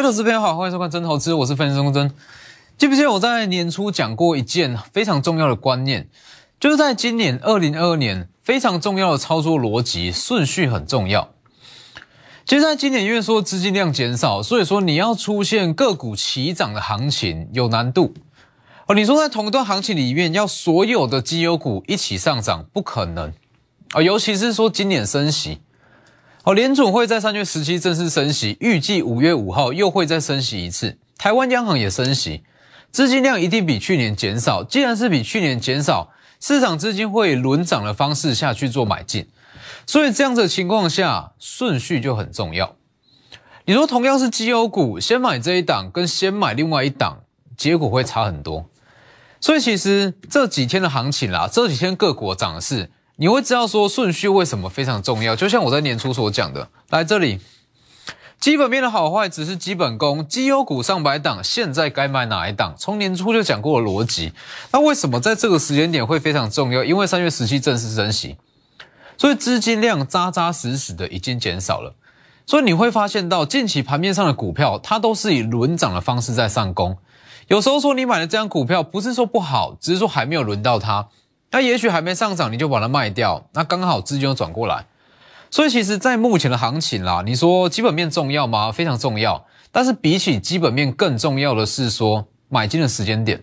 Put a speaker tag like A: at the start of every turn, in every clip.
A: 各位投资朋友好，欢迎收看真投资，我是分析师钟真。记不记得我在年初讲过一件非常重要的观念，就是在今年二零二二年非常重要的操作逻辑顺序很重要。其实，在今年因为说资金量减少，所以说你要出现个股齐涨的行情有难度哦。你说在同一段行情里面要所有的绩优股一起上涨，不可能啊，尤其是说今年升息。好，联储会在三月十七正式升息，预计五月五号又会再升息一次。台湾央行也升息，资金量一定比去年减少。既然是比去年减少，市场资金会轮涨的方式下去做买进，所以这样子的情况下，顺序就很重要。你说同样是绩优股，先买这一档跟先买另外一档，结果会差很多。所以其实这几天的行情啦，这几天各国涨的是。你会知道说顺序为什么非常重要，就像我在年初所讲的，来这里，基本面的好坏只是基本功，绩优股上百档，现在该买哪一档？从年初就讲过的逻辑，那为什么在这个时间点会非常重要？因为三月十七正式升息，所以资金量扎扎实实的已经减少了，所以你会发现到近期盘面上的股票，它都是以轮涨的方式在上攻，有时候说你买的这张股票不是说不好，只是说还没有轮到它。那也许还没上涨，你就把它卖掉，那刚好资金又转过来。所以其实，在目前的行情啦，你说基本面重要吗？非常重要。但是比起基本面更重要的是说买进的时间点。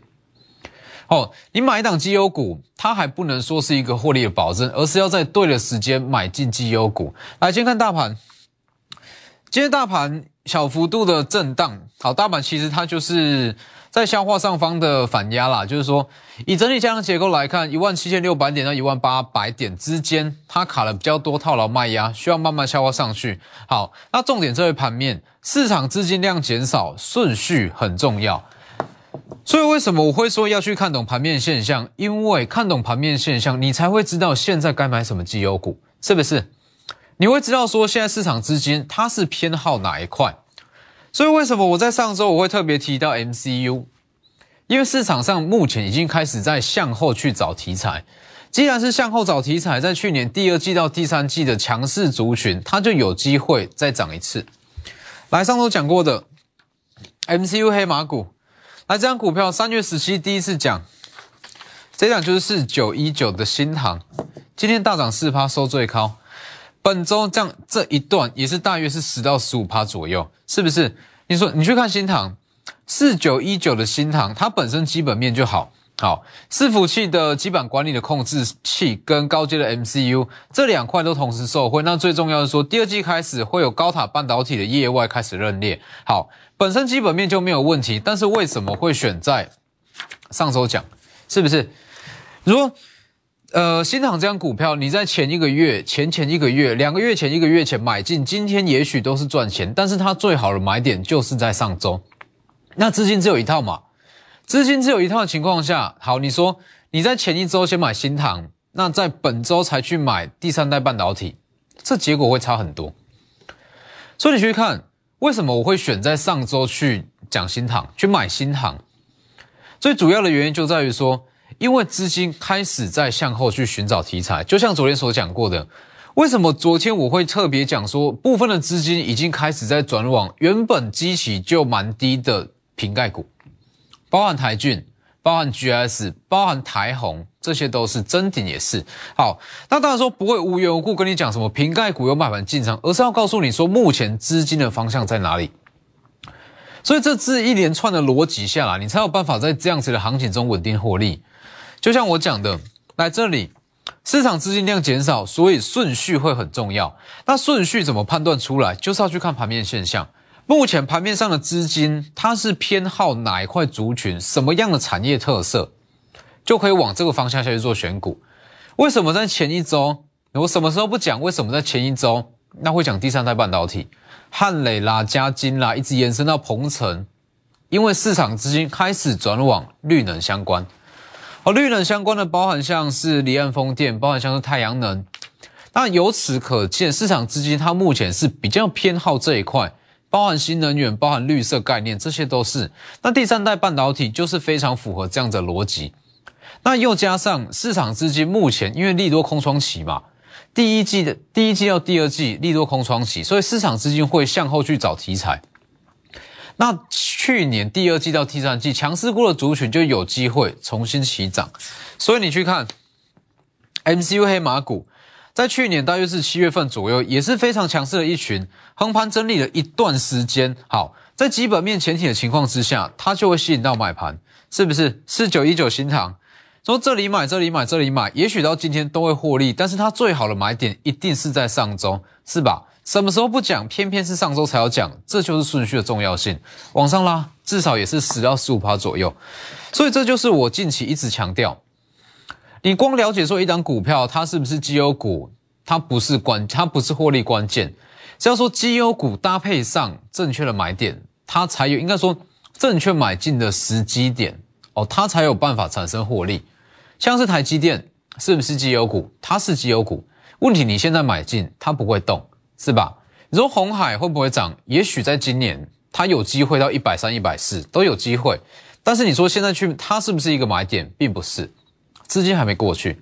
A: 哦，你买一档绩优股，它还不能说是一个获利的保证，而是要在对的时间买进绩优股。来，先看大盘，今天大盘小幅度的震荡。好，大盘其实它就是。在消化上方的反压啦，就是说，以整体加量结构来看，一万七千六百点到一万八百点之间，它卡了比较多套牢卖压，需要慢慢消化上去。好，那重点这位盘面，市场资金量减少，顺序很重要。所以为什么我会说要去看懂盘面现象？因为看懂盘面现象，你才会知道现在该买什么绩优股，是不是？你会知道说现在市场资金它是偏好哪一块。所以为什么我在上周我会特别提到 MCU？因为市场上目前已经开始在向后去找题材。既然是向后找题材，在去年第二季到第三季的强势族群，它就有机会再涨一次。来，上周讲过的 MCU 黑马股，来这张股票三月十七第一次讲，这档就是四九一九的新塘，今天大涨四趴，收最高。本周这样这一段也是大约是十到十五趴左右，是不是？你说你去看新塘四九一九的新塘，它本身基本面就好，好伺服器的基本管理的控制器跟高阶的 MCU 这两块都同时受惠。那最重要的说，第二季开始会有高塔半导体的业外开始认列，好，本身基本面就没有问题。但是为什么会选在上周讲？是不是？如果呃，新塘这张股票，你在前一个月、前前一个月、两个月前、一个月前买进，今天也许都是赚钱，但是它最好的买点就是在上周。那资金只有一套嘛？资金只有一套的情况下，好，你说你在前一周先买新塘，那在本周才去买第三代半导体，这结果会差很多。所以你去看，为什么我会选在上周去讲新塘，去买新塘？最主要的原因就在于说。因为资金开始在向后去寻找题材，就像昨天所讲过的，为什么昨天我会特别讲说，部分的资金已经开始在转往原本基期就蛮低的瓶盖股，包含台骏、包含 GS、包含台红，这些都是真顶也是。好，那当然说不会无缘无故跟你讲什么瓶盖股有买盘进场，而是要告诉你说目前资金的方向在哪里。所以这是一连串的逻辑下来，你才有办法在这样子的行情中稳定获利。就像我讲的，来这里，市场资金量减少，所以顺序会很重要。那顺序怎么判断出来？就是要去看盘面现象。目前盘面上的资金，它是偏好哪一块族群，什么样的产业特色，就可以往这个方向下去做选股。为什么在前一周，我什么时候不讲？为什么在前一周，那会讲第三代半导体，汉磊啦、嘉金啦，一直延伸到鹏程，因为市场资金开始转往绿能相关。和绿能相关的，包含像是离岸风电，包含像是太阳能。那由此可见，市场资金它目前是比较偏好这一块，包含新能源，包含绿色概念，这些都是。那第三代半导体就是非常符合这样的逻辑。那又加上市场资金目前因为利多空窗期嘛，第一季的第一季到第二季利多空窗期，所以市场资金会向后去找题材。那去年第二季到第三季强势过的族群就有机会重新起涨，所以你去看 MCU 黑马股，在去年大约是七月份左右，也是非常强势的一群，横盘整理了一段时间。好，在基本面前提的情况之下，它就会吸引到买盘，是不是？四九一九新塘说这里买，这里买，这里买，也许到今天都会获利，但是它最好的买点一定是在上周，是吧？什么时候不讲，偏偏是上周才要讲，这就是顺序的重要性。往上拉，至少也是十到十五趴左右。所以这就是我近期一直强调，你光了解说一档股票它是不是绩优股，它不是关，它不是获利关键。只要说绩优股搭配上正确的买点，它才有应该说正确买进的时机点哦，它才有办法产生获利。像是台积电是不是绩优股？它是绩优股，问题你现在买进，它不会动。是吧？你说红海会不会涨？也许在今年它有机会到一百三、一百四都有机会。但是你说现在去它是不是一个买点，并不是，资金还没过去。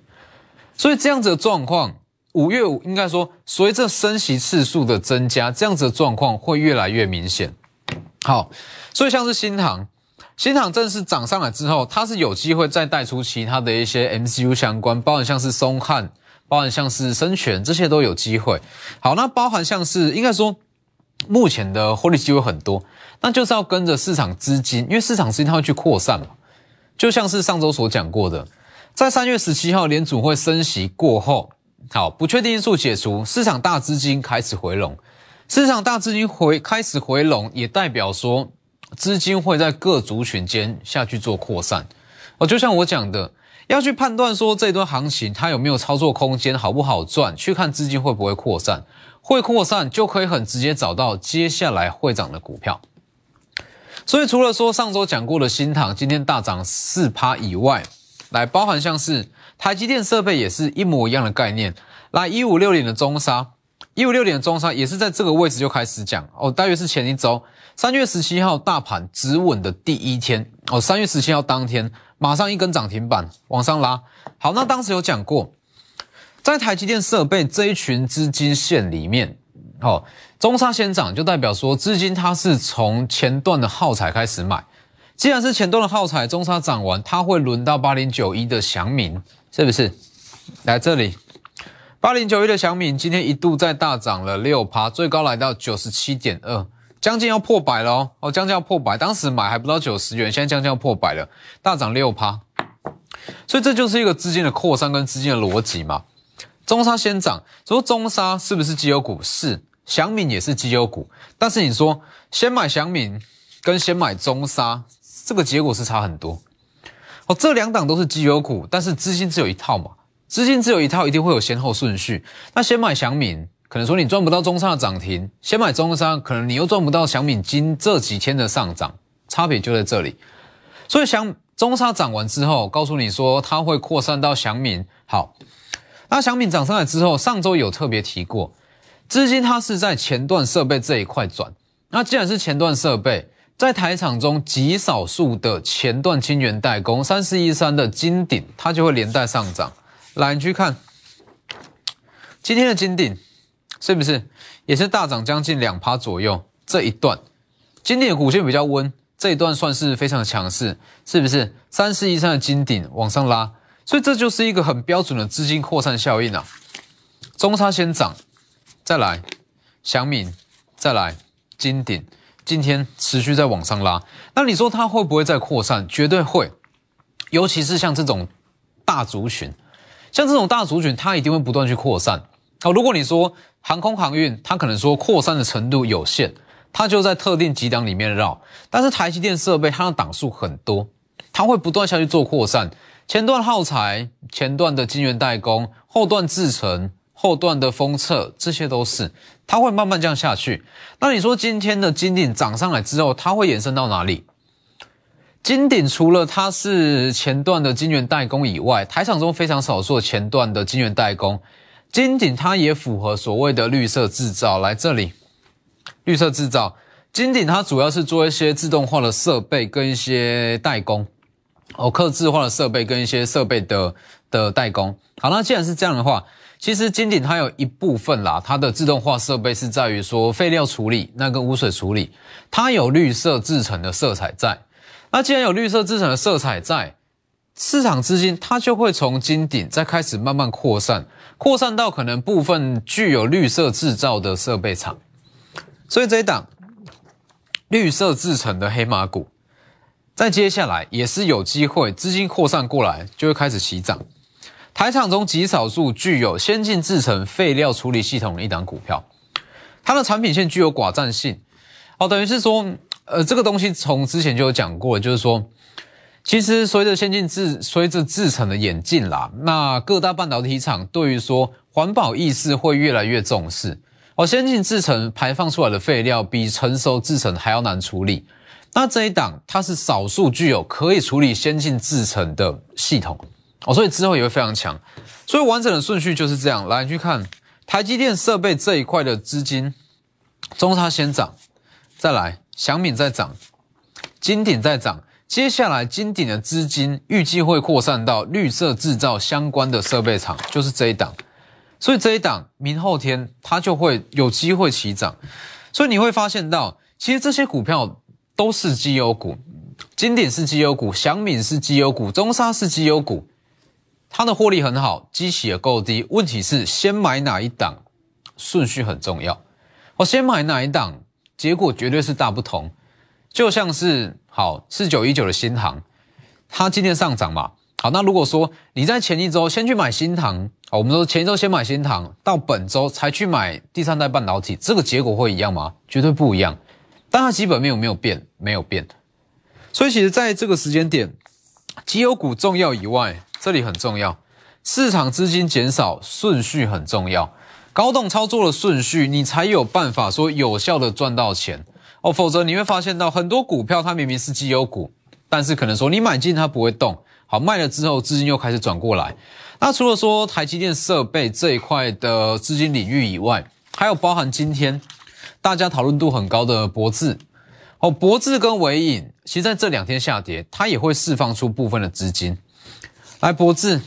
A: 所以这样子的状况，五月五应该说随着升息次数的增加，这样子的状况会越来越明显。好，所以像是新塘，新塘正式涨上来之后，它是有机会再带出其他的一些 MCU 相关，包含像是松汉。包含像是生权这些都有机会。好，那包含像是应该说，目前的获利机会很多，那就是要跟着市场资金，因为市场资金它会去扩散嘛。就像是上周所讲过的，在三月十七号联储会升息过后，好，不确定因素解除，市场大资金开始回笼，市场大资金回开始回笼，也代表说资金会在各族群间下去做扩散。哦，就像我讲的。要去判断说这段行情它有没有操作空间，好不好赚？去看资金会不会扩散，会扩散就可以很直接找到接下来会涨的股票。所以除了说上周讲过的新塘今天大涨四趴以外，来包含像是台积电设备也是一模一样的概念。来一五六点的中沙，一五六点的中沙也是在这个位置就开始讲哦，大约是前一周三月十七号大盘止稳的第一天哦，三月十七号当天。马上一根涨停板往上拉，好，那当时有讲过，在台积电设备这一群资金线里面，哦，中沙先涨就代表说资金它是从前段的耗材开始买，既然是前段的耗材，中沙涨完，它会轮到八零九一的祥明，是不是？来这里，八零九一的祥明今天一度在大涨了六趴，最高来到九十七点二。将近要破百了哦，哦，将近要破百，当时买还不到九十元，现在将近要破百了，大涨六趴，所以这就是一个资金的扩散跟资金的逻辑嘛。中沙先涨，说中沙是不是绩优股？是，祥敏也是绩优股，但是你说先买祥敏跟先买中沙，这个结果是差很多。哦，这两档都是绩优股，但是资金只有一套嘛，资金只有一套，一定会有先后顺序。那先买祥敏。可能说你赚不到中沙的涨停，先买中沙，可能你又赚不到小米金这几天的上涨，差别就在这里。所以想中沙涨完之后，告诉你说它会扩散到祥敏。好，那祥敏涨上来之后，上周有特别提过，资金它是在前段设备这一块转。那既然是前段设备，在台场中极少数的前段晶圆代工，三四一三的金鼎，它就会连带上涨。来，你去看今天的金鼎。是不是也是大涨将近两趴左右？这一段金鼎的股线比较温，这一段算是非常强势，是不是？三四以上的金顶往上拉，所以这就是一个很标准的资金扩散效应啊。中差先涨，再来祥敏，再来金顶，今天持续在往上拉。那你说它会不会再扩散？绝对会，尤其是像这种大族群，像这种大族群，它一定会不断去扩散。好，如果你说航空航运，它可能说扩散的程度有限，它就在特定几档里面绕。但是台积电设备它的档数很多，它会不断下去做扩散。前段耗材、前段的晶圆代工、后段制程、后段的封测，这些都是它会慢慢这样下去。那你说今天的金鼎涨上来之后，它会延伸到哪里？金鼎除了它是前段的晶圆代工以外，台厂中非常少数前段的晶圆代工。金鼎它也符合所谓的绿色制造，来这里，绿色制造，金鼎它主要是做一些自动化的设备跟一些代工，哦，刻制化的设备跟一些设备的的代工。好，那既然是这样的话，其实金鼎它有一部分啦，它的自动化设备是在于说废料处理，那个污水处理，它有绿色制成的色彩在。那既然有绿色制成的色彩在，市场资金它就会从金鼎再开始慢慢扩散，扩散到可能部分具有绿色制造的设备厂。所以这一档绿色制成的黑马股，在接下来也是有机会资金扩散过来，就会开始起涨。台厂中极少数具有先进制成废料处理系统的一档股票，它的产品线具有寡占性，哦，等于是说，呃，这个东西从之前就有讲过，就是说，其实随着先进制随着制程的演进啦，那各大半导体厂对于说环保意识会越来越重视，哦，先进制程排放出来的废料比成熟制成还要难处理，那这一档它是少数具有可以处理先进制成的系统。哦，所以之后也会非常强，所以完整的顺序就是这样。来去看台积电设备这一块的资金，中差先涨，再来祥敏再涨，金鼎再涨，接下来金鼎的资金预计会扩散到绿色制造相关的设备厂，就是这一档。所以这一档明后天它就会有机会起涨，所以你会发现到，其实这些股票都是绩优股，金鼎是绩优股，祥敏是绩优股，中沙是绩优股。它的获利很好，基企也够低。问题是先买哪一档，顺序很重要。我先买哪一档，结果绝对是大不同。就像是好四九一九的新航，它今天上涨嘛。好，那如果说你在前一周先去买新航，好，我们说前一周先买新航，到本周才去买第三代半导体，这个结果会一样吗？绝对不一样。但它基本面有没有变？没有变。所以其实在这个时间点，绩优股重要以外。这里很重要，市场资金减少顺序很重要，高动操作的顺序，你才有办法说有效的赚到钱哦。否则你会发现到很多股票它明明是绩优股，但是可能说你买进它不会动，好卖了之后资金又开始转过来。那除了说台积电设备这一块的资金领域以外，还有包含今天大家讨论度很高的博智哦，博智跟伟影，其实在这两天下跌，它也会释放出部分的资金。来，博智，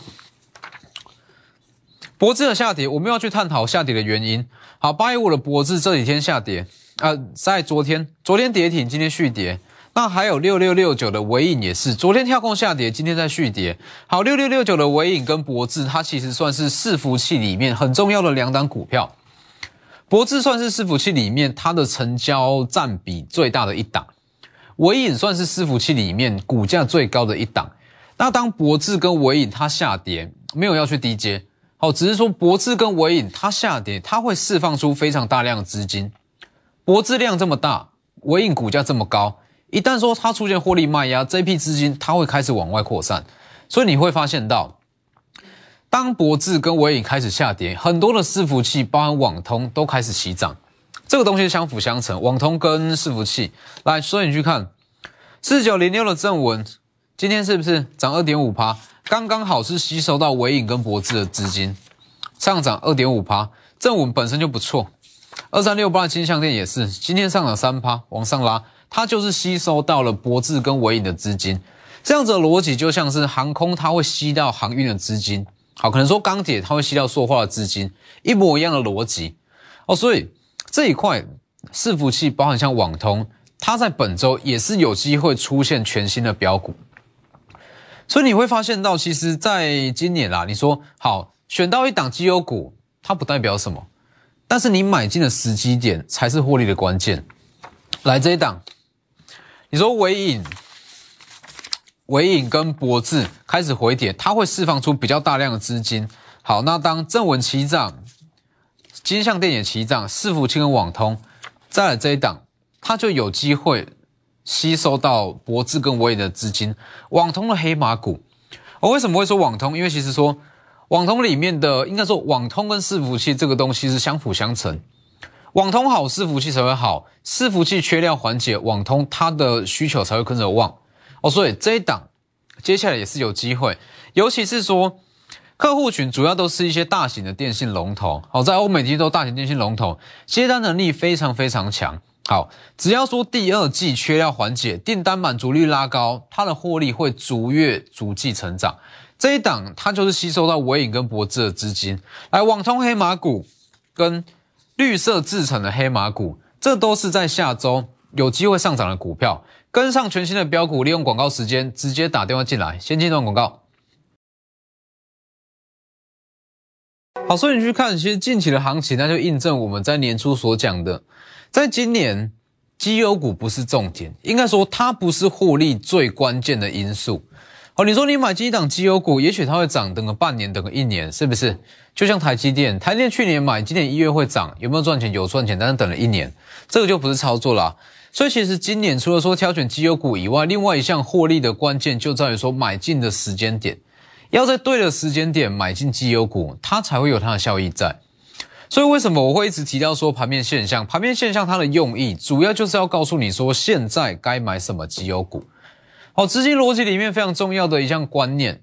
A: 博智的下跌，我们要去探讨下跌的原因。好，八一五的博智这几天下跌，呃，在昨天，昨天跌停，今天续跌。那还有六六六九的尾影也是，昨天跳空下跌，今天在续跌。好，六六六九的尾影跟博智，它其实算是伺服器里面很重要的两档股票。博智算是伺服器里面它的成交占比最大的一档，尾影算是伺服器里面股价最高的一档。那当博智跟尾影它下跌，没有要去低接，好，只是说博智跟尾影它下跌，它会释放出非常大量的资金。博智量这么大，尾影股价这么高，一旦说它出现获利卖压，这批资金它会开始往外扩散，所以你会发现到，当博智跟尾影开始下跌，很多的伺服器，包含网通都开始起涨，这个东西相辅相成，网通跟伺服器来，所以你去看四九零六的正文。今天是不是涨二点五趴？刚刚好是吸收到尾影跟博智的资金，上涨二点五趴。正文本身就不错，二三六八金项链也是，今天上涨三趴，往上拉，它就是吸收到了博智跟尾影的资金。这样子的逻辑就像是航空，它会吸到航运的资金，好，可能说钢铁它会吸到塑化的资金，一模一样的逻辑哦。所以这一块伺服器，包含像网通，它在本周也是有机会出现全新的标股。所以你会发现到，其实在今年啦，你说好选到一档绩优股，它不代表什么，但是你买进的时机点才是获利的关键。来这一档，你说尾影、尾影跟博智开始回跌，它会释放出比较大量的资金。好，那当正文齐涨，金像电也齐涨，伺服器跟网通再来这一档，它就有机会。吸收到博智跟伟影的资金，网通的黑马股。我为什么会说网通？因为其实说网通里面的，应该说网通跟伺服器这个东西是相辅相成。网通好，伺服器才会好；伺服器缺料缓解，网通它的需求才会跟着旺。哦，所以这一档接下来也是有机会，尤其是说客户群主要都是一些大型的电信龙头。好，在欧美其实都大型电信龙头，接单能力非常非常强。好，只要说第二季缺料缓解，订单满足率拉高，它的获利会逐月逐季成长。这一档它就是吸收到尾影跟博智的资金，来网通黑马股跟绿色制成的黑马股，这都是在下周有机会上涨的股票。跟上全新的标股，利用广告时间直接打电话进来，先进段广告。好，所以你去看，其实近期的行情，那就印证我们在年初所讲的，在今年绩优股不是重点，应该说它不是获利最关键的因素。好，你说你买一档绩优股，也许它会涨，等个半年，等个一年，是不是？就像台积电，台积电去年买，今年一月会涨，有没有赚钱？有赚钱，但是等了一年，这个就不是操作啦。所以其实今年除了说挑选绩优股以外，另外一项获利的关键就在于说买进的时间点，要在对的时间点买进绩优股，它才会有它的效益在。所以为什么我会一直提到说盘面现象？盘面现象它的用意主要就是要告诉你说现在该买什么绩优股。好，资金逻辑里面非常重要的一项观念，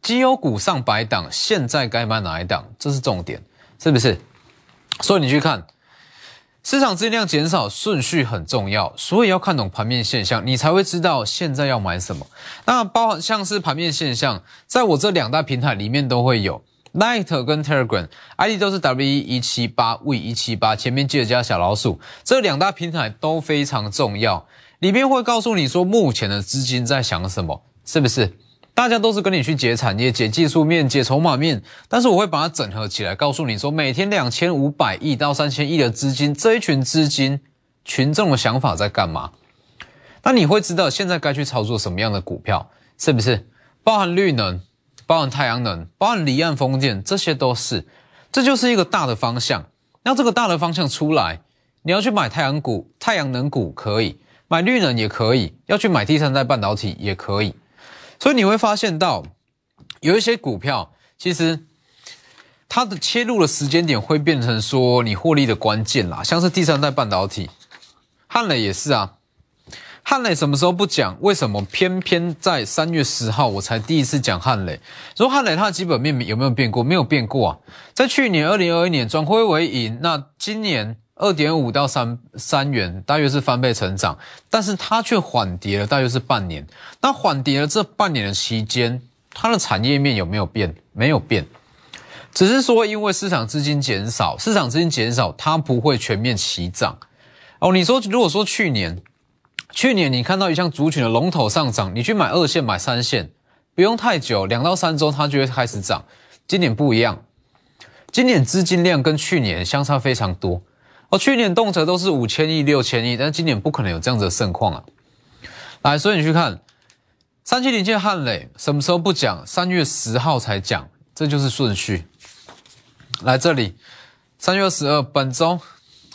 A: 绩优股上百档，现在该买哪一档？这是重点，是不是？所以你去看市场资金量减少，顺序很重要，所以要看懂盘面现象，你才会知道现在要买什么。那包含像是盘面现象，在我这两大平台里面都会有，Light 跟 Telegram，ID 都是 W 一七八 V 一七八，前面记得加小老鼠，这两大平台都非常重要。里面会告诉你说，目前的资金在想什么，是不是？大家都是跟你去解产业、解技术面、解筹码面，但是我会把它整合起来，告诉你说，每天两千五百亿到三千亿的资金，这一群资金群众的想法在干嘛？那你会知道现在该去操作什么样的股票，是不是？包含绿能、包含太阳能、包含离岸风电，这些都是，这就是一个大的方向。那这个大的方向出来，你要去买太阳股、太阳能股可以。买绿能也可以，要去买第三代半导体也可以，所以你会发现到有一些股票，其实它的切入的时间点会变成说你获利的关键啦，像是第三代半导体，汉磊也是啊，汉磊什么时候不讲？为什么偏偏在三月十号我才第一次讲汉磊？说汉磊它的基本面有没有变过？没有变过啊，在去年二零二一年转亏为盈，那今年。二点五到三三元，大约是翻倍成长，但是它却缓跌了，大约是半年。那缓跌了这半年的期间，它的产业面有没有变？没有变，只是说因为市场资金减少，市场资金减少，它不会全面齐涨。哦，你说如果说去年，去年你看到一项族群的龙头上涨，你去买二线、买三线，不用太久，两到三周它就会开始涨。今年不一样，今年资金量跟去年相差非常多。哦，去年动辄都是五千亿、六千亿，但今年不可能有这样子的盛况啊！来，所以你去看三七零界汉磊什么时候不讲？三月十号才讲，这就是顺序。来这里，三月二十二，本周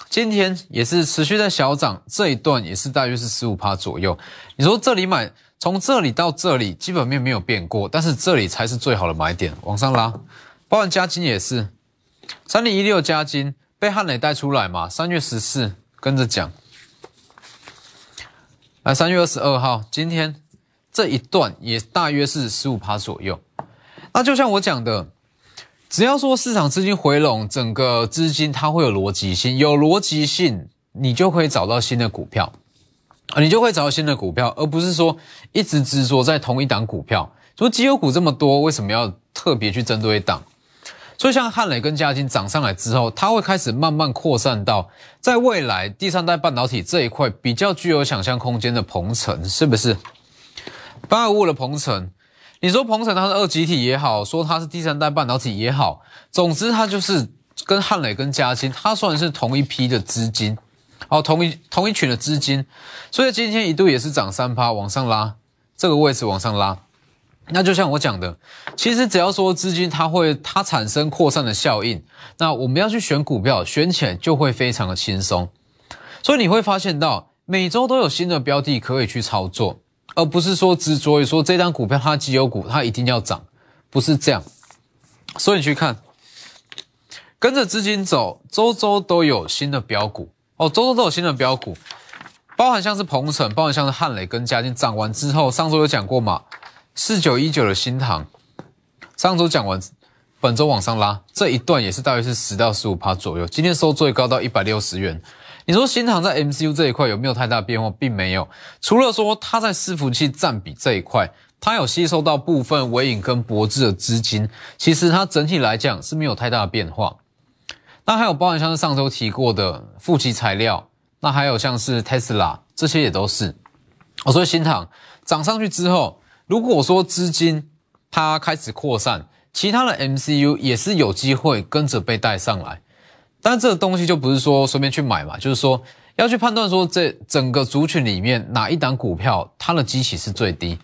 A: 今天也是持续在小涨，这一段也是大约是十五趴左右。你说这里买，从这里到这里基本面没有变过，但是这里才是最好的买点，往上拉。包含加金也是三零一六加金。被汉磊带出来嘛？三月十四跟着讲，来三月二十二号，今天这一段也大约是十五趴左右。那就像我讲的，只要说市场资金回笼，整个资金它会有逻辑性，有逻辑性，你就会找到新的股票啊，你就会找到新的股票，而不是说一直执着在同一档股票。说绩优股这么多，为什么要特别去针对一档？所以，像汉磊跟嘉金涨上来之后，它会开始慢慢扩散到在未来第三代半导体这一块比较具有想象空间的鹏程，是不是？八二五的鹏程，你说鹏程它是二极体也好，说它是第三代半导体也好，总之它就是跟汉磊跟嘉金，它算是同一批的资金，哦，同一同一群的资金，所以今天一度也是涨三趴往上拉，这个位置往上拉。那就像我讲的，其实只要说资金它会它产生扩散的效应，那我们要去选股票，选起来就会非常的轻松。所以你会发现到每周都有新的标的可以去操作，而不是说执着于说这张股票它绩优股它一定要涨，不是这样。所以你去看，跟着资金走，周周都有新的标股哦，周周都有新的标股，包含像是鹏程，包含像是汉磊跟嘉金涨完之后，上周有讲过嘛？四九一九的新塘，上周讲完，本周往上拉，这一段也是大约是十到十五趴左右。今天收最高到一百六十元。你说新塘在 MCU 这一块有没有太大变化？并没有，除了说它在伺服器占比这一块，它有吸收到部分尾影跟博智的资金，其实它整体来讲是没有太大的变化。那还有包含像是上周提过的富集材料，那还有像是 Tesla 这些也都是。哦，所以新塘涨上去之后，如果说资金它开始扩散，其他的 MCU 也是有机会跟着被带上来。但这个东西就不是说随便去买嘛，就是说要去判断说这整个族群里面哪一档股票它的基期是最低。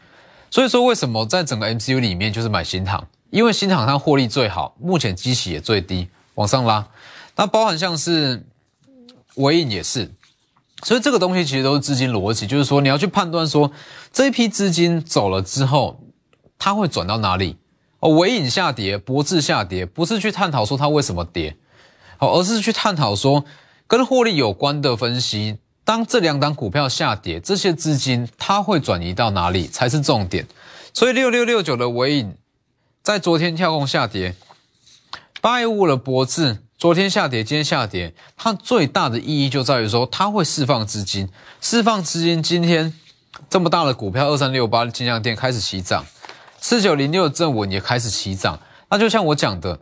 A: 所以说，为什么在整个 MCU 里面就是买新塘？因为新塘它获利最好，目前基期也最低，往上拉。那包含像是尾影也是，所以这个东西其实都是资金逻辑，就是说你要去判断说这一批资金走了之后，它会转到哪里？哦，尾影下跌，博智下跌，不是去探讨说它为什么跌，好，而是去探讨说跟获利有关的分析。当这两档股票下跌，这些资金它会转移到哪里才是重点。所以六六六九的尾影在昨天跳空下跌，八一五的博智昨天下跌，今天下跌，它最大的意义就在于说它会释放资金，释放资金。今天这么大的股票二三六八金量店开始起涨，四九零六正文也开始起涨。那就像我讲的，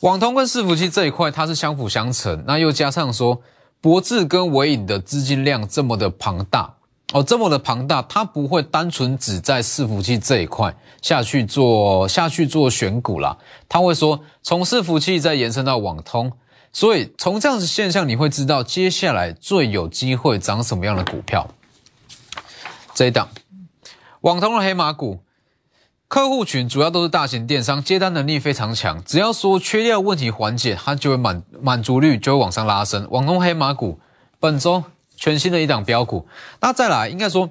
A: 网通跟伺服器这一块它是相辅相成，那又加上说。博智跟伟影的资金量这么的庞大哦，这么的庞大，它不会单纯只在伺服器这一块下去做下去做选股啦，他会说从伺服器再延伸到网通，所以从这样子现象，你会知道接下来最有机会涨什么样的股票。这一档网通的黑马股。客户群主要都是大型电商，接单能力非常强。只要说缺料问题缓解，它就会满满足率就会往上拉升。网通黑马股本周全新的一档标股。那再来，应该说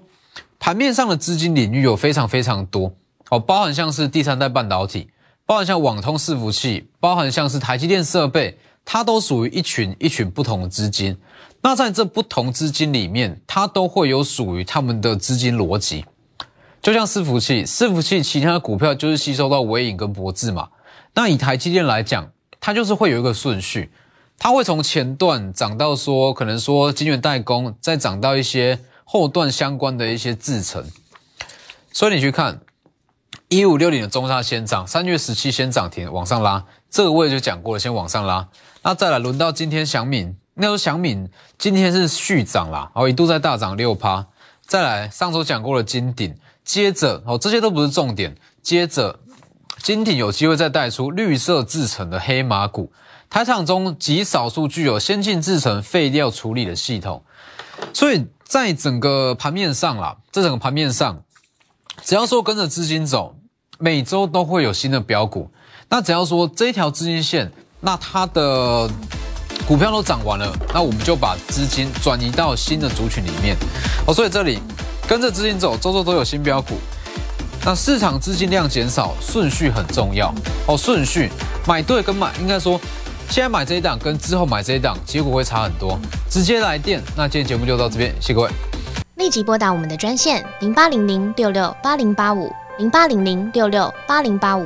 A: 盘面上的资金领域有非常非常多哦，包含像是第三代半导体，包含像网通伺服器，包含像是台积电设备，它都属于一群一群不同的资金。那在这不同资金里面，它都会有属于他们的资金逻辑。就像伺服器，伺服器其他的股票就是吸收到微影跟博智嘛。那以台积电来讲，它就是会有一个顺序，它会从前段涨到说，可能说晶圆代工，再涨到一些后段相关的一些制程。所以你去看一五六零的中沙先涨，三月十七先涨停往上拉，这个我也就讲过了，先往上拉。那再来轮到今天祥敏，那时候祥敏今天是续涨啦，然后一度在大涨六趴。再来上周讲过了金鼎。接着哦，这些都不是重点。接着，金鼎有机会再带出绿色制成的黑马股，台场中极少数具有先进制成废料处理的系统。所以在整个盘面上啦，这整个盘面上，只要说跟着资金走，每周都会有新的标股。那只要说这条资金线，那它的股票都涨完了，那我们就把资金转移到新的族群里面。哦，所以这里。跟着资金走，周周都有新标股。那市场资金量减少，顺序很重要哦。顺序买对跟买，应该说现在买这一档跟之后买这一档，结果会差很多。直接来电，那今天节目就到这边，谢谢各位。
B: 立即拨打我们的专线零八零零六六八零八五。零八零零六六八零八五